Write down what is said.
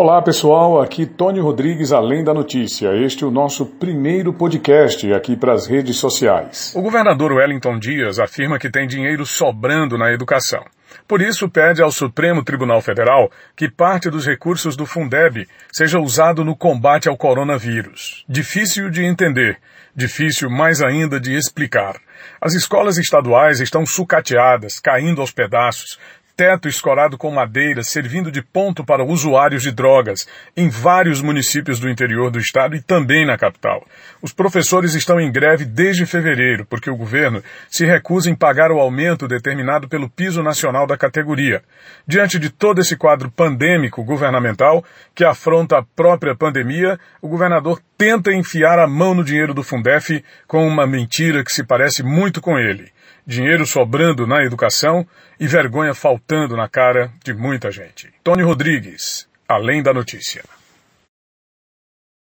Olá pessoal, aqui Tony Rodrigues, Além da Notícia. Este é o nosso primeiro podcast aqui para as redes sociais. O governador Wellington Dias afirma que tem dinheiro sobrando na educação. Por isso, pede ao Supremo Tribunal Federal que parte dos recursos do Fundeb seja usado no combate ao coronavírus. Difícil de entender, difícil mais ainda de explicar. As escolas estaduais estão sucateadas, caindo aos pedaços, teto escorado com madeira servindo de ponto para usuários de drogas em vários municípios do interior do estado e também na capital. Os professores estão em greve desde fevereiro porque o governo se recusa em pagar o aumento determinado pelo piso nacional da categoria. Diante de todo esse quadro pandêmico governamental que afronta a própria pandemia, o governador tenta enfiar a mão no dinheiro do Fundef com uma mentira que se parece muito com ele dinheiro sobrando na educação e vergonha faltando na cara de muita gente. Tony Rodrigues, além da notícia.